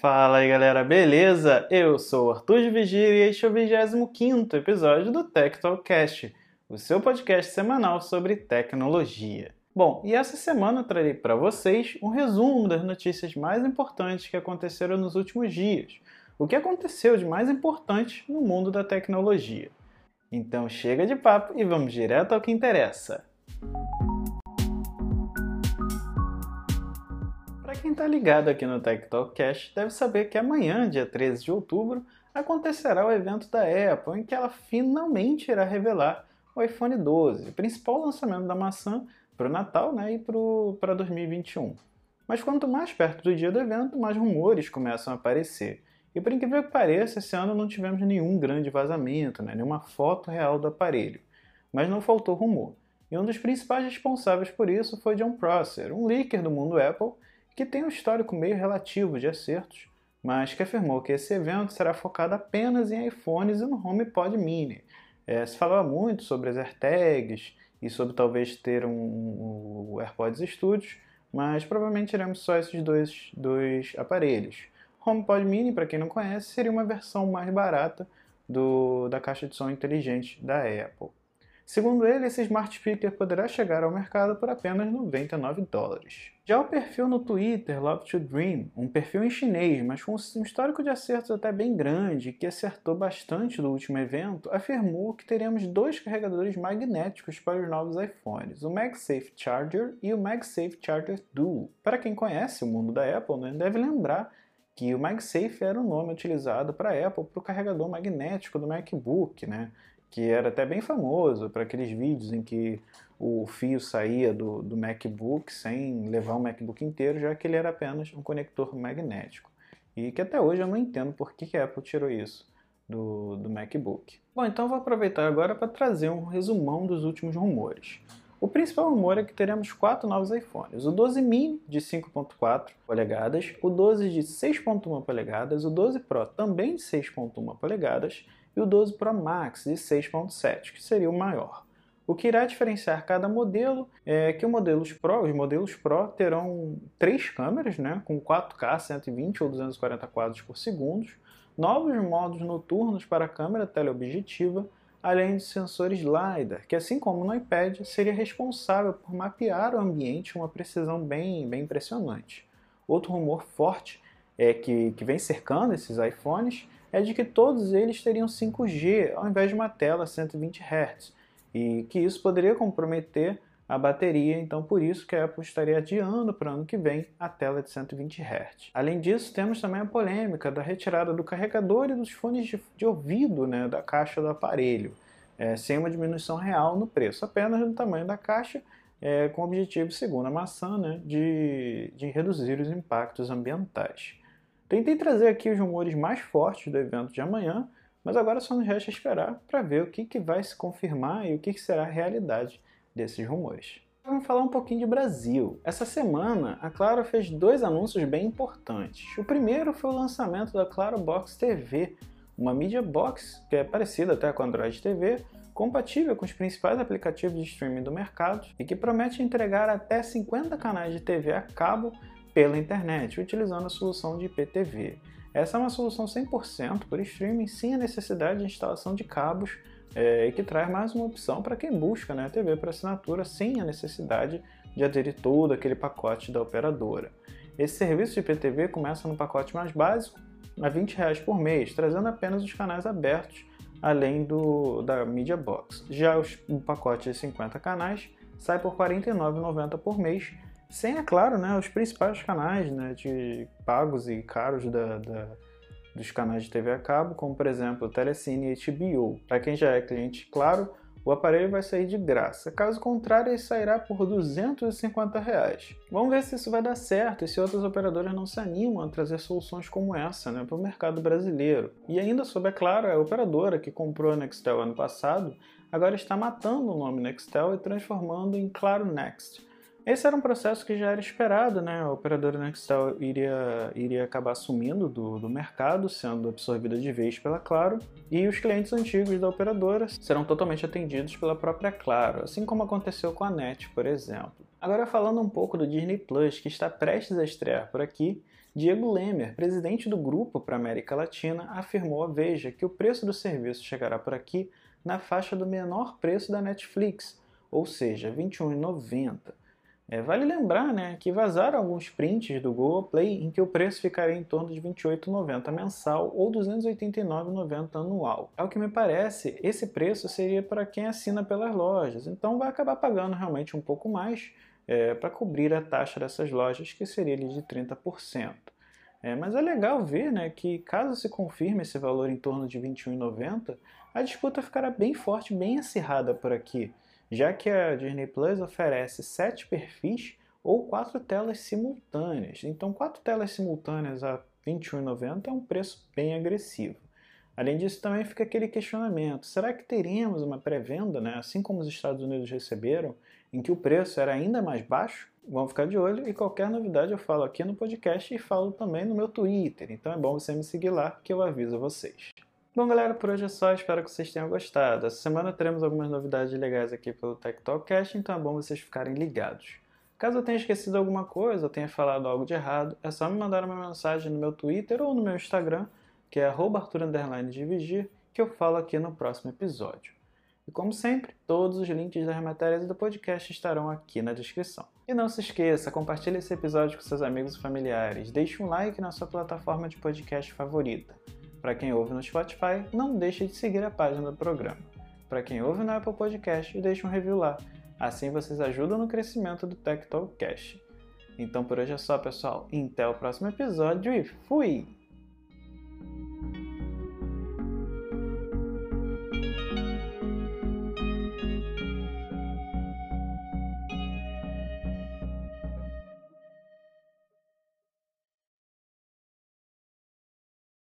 Fala aí galera, beleza? Eu sou o Arthur de Vigília e este é o 25 episódio do Tech Talkcast, o seu podcast semanal sobre tecnologia. Bom, e essa semana eu trarei para vocês um resumo das notícias mais importantes que aconteceram nos últimos dias, o que aconteceu de mais importante no mundo da tecnologia. Então chega de papo e vamos direto ao que interessa. Quem está ligado aqui no Tech Talk Cash deve saber que amanhã, dia 13 de outubro, acontecerá o evento da Apple em que ela finalmente irá revelar o iPhone 12, o principal lançamento da maçã para o Natal né, e para 2021. Mas quanto mais perto do dia do evento, mais rumores começam a aparecer. E por incrível que pareça, esse ano não tivemos nenhum grande vazamento, né, nenhuma foto real do aparelho. Mas não faltou rumor. E um dos principais responsáveis por isso foi John Prosser, um leaker do mundo Apple, que tem um histórico meio relativo de acertos, mas que afirmou que esse evento será focado apenas em iPhones e no HomePod Mini. É, se falava muito sobre as AirTags e sobre talvez ter um, um, um AirPods Studios, mas provavelmente teremos só esses dois, dois aparelhos. HomePod Mini, para quem não conhece, seria uma versão mais barata do, da caixa de som inteligente da Apple. Segundo ele, esse smart speaker poderá chegar ao mercado por apenas 99 dólares. Já o perfil no Twitter, Love to Dream, um perfil em chinês, mas com um histórico de acertos até bem grande, que acertou bastante no último evento, afirmou que teremos dois carregadores magnéticos para os novos iPhones, o MagSafe Charger e o MagSafe Charger Duo. Para quem conhece o mundo da Apple, né, deve lembrar que o MagSafe era o nome utilizado para a Apple para o carregador magnético do MacBook, né? Que era até bem famoso para aqueles vídeos em que o fio saía do, do MacBook sem levar o MacBook inteiro, já que ele era apenas um conector magnético. E que até hoje eu não entendo por que, a Apple tirou isso do, do MacBook. Bom, então vou aproveitar agora para trazer um resumão dos últimos rumores. O principal rumor é que teremos quatro novos iPhones: o 12 mini de 5.4 polegadas, o 12 de 6.1 polegadas, o 12 Pro também de 6.1 polegadas e o 12 Pro Max de 6.7, que seria o maior. O que irá diferenciar cada modelo é que os modelos Pro, os modelos Pro terão três câmeras, né, com 4K, 120 ou 240 quadros por segundo, novos modos noturnos para a câmera teleobjetiva, além de sensores LiDAR, que assim como no iPad, seria responsável por mapear o ambiente com uma precisão bem, bem impressionante. Outro rumor forte é que, que vem cercando esses iPhones é de que todos eles teriam 5G ao invés de uma tela 120 Hz e que isso poderia comprometer a bateria, então por isso que a Apple estaria adiando para o ano que vem a tela de 120 Hz. Além disso, temos também a polêmica da retirada do carregador e dos fones de, de ouvido né, da caixa do aparelho, é, sem uma diminuição real no preço, apenas no tamanho da caixa, é, com o objetivo, segundo a maçã, né, de, de reduzir os impactos ambientais. Tentei trazer aqui os rumores mais fortes do evento de amanhã, mas agora só nos resta esperar para ver o que, que vai se confirmar e o que, que será a realidade desses rumores. Vamos falar um pouquinho de Brasil. Essa semana, a Claro fez dois anúncios bem importantes. O primeiro foi o lançamento da Claro Box TV, uma mídia box que é parecida até com a Android TV, compatível com os principais aplicativos de streaming do mercado e que promete entregar até 50 canais de TV a cabo pela internet, utilizando a solução de IPTV. Essa é uma solução 100% por streaming, sem a necessidade de instalação de cabos, é, e que traz mais uma opção para quem busca né, TV para assinatura sem a necessidade de aderir todo aquele pacote da operadora. Esse serviço de IPTV começa no pacote mais básico, a 20 reais por mês, trazendo apenas os canais abertos, além do, da Media Box. Já os, o pacote de 50 canais sai por R$ 49,90 por mês, sem, é claro, né, os principais canais né, de pagos e caros da, da, dos canais de TV a cabo, como por exemplo Telecine e HBO. Para quem já é cliente, claro, o aparelho vai sair de graça. Caso contrário, ele sairá por 250 reais. Vamos ver se isso vai dar certo e se outras operadoras não se animam a trazer soluções como essa né, para o mercado brasileiro. E ainda sobre, é claro, a operadora que comprou a Nextel ano passado agora está matando o nome Nextel e transformando em Claro Next esse era um processo que já era esperado, né? A operadora Nextel iria, iria acabar sumindo do, do mercado, sendo absorvida de vez pela Claro, e os clientes antigos da operadora serão totalmente atendidos pela própria Claro, assim como aconteceu com a NET, por exemplo. Agora falando um pouco do Disney Plus, que está prestes a estrear por aqui, Diego Lemer, presidente do grupo para América Latina, afirmou à Veja que o preço do serviço chegará por aqui na faixa do menor preço da Netflix, ou seja, R$ 21,90. É, vale lembrar né, que vazaram alguns prints do Google Play em que o preço ficaria em torno de R$ 28,90 mensal ou R$ 289,90 anual. Ao que me parece, esse preço seria para quem assina pelas lojas, então vai acabar pagando realmente um pouco mais é, para cobrir a taxa dessas lojas, que seria de 30%. É, mas é legal ver né, que, caso se confirme esse valor em torno de R$ 21,90, a disputa ficará bem forte, bem acirrada por aqui, já que a Disney Plus oferece sete perfis ou quatro telas simultâneas. Então, quatro telas simultâneas a R$ 21,90 é um preço bem agressivo. Além disso, também fica aquele questionamento: será que teremos uma pré-venda, né, assim como os Estados Unidos receberam, em que o preço era ainda mais baixo? Vamos ficar de olho e qualquer novidade eu falo aqui no podcast e falo também no meu Twitter. Então é bom você me seguir lá que eu aviso vocês. Bom, galera, por hoje é só. Espero que vocês tenham gostado. Essa semana teremos algumas novidades legais aqui pelo Tech Talkcast, então é bom vocês ficarem ligados. Caso eu tenha esquecido alguma coisa ou tenha falado algo de errado, é só me mandar uma mensagem no meu Twitter ou no meu Instagram que é @arthur_divigir, que eu falo aqui no próximo episódio. E como sempre, todos os links das matérias do podcast estarão aqui na descrição. E não se esqueça, compartilhe esse episódio com seus amigos e familiares, deixe um like na sua plataforma de podcast favorita. Para quem ouve no Spotify, não deixe de seguir a página do programa. Para quem ouve no Apple Podcast, deixe um review lá. Assim vocês ajudam no crescimento do Tech Talk Cash. Então por hoje é só, pessoal. Até o próximo episódio e fui!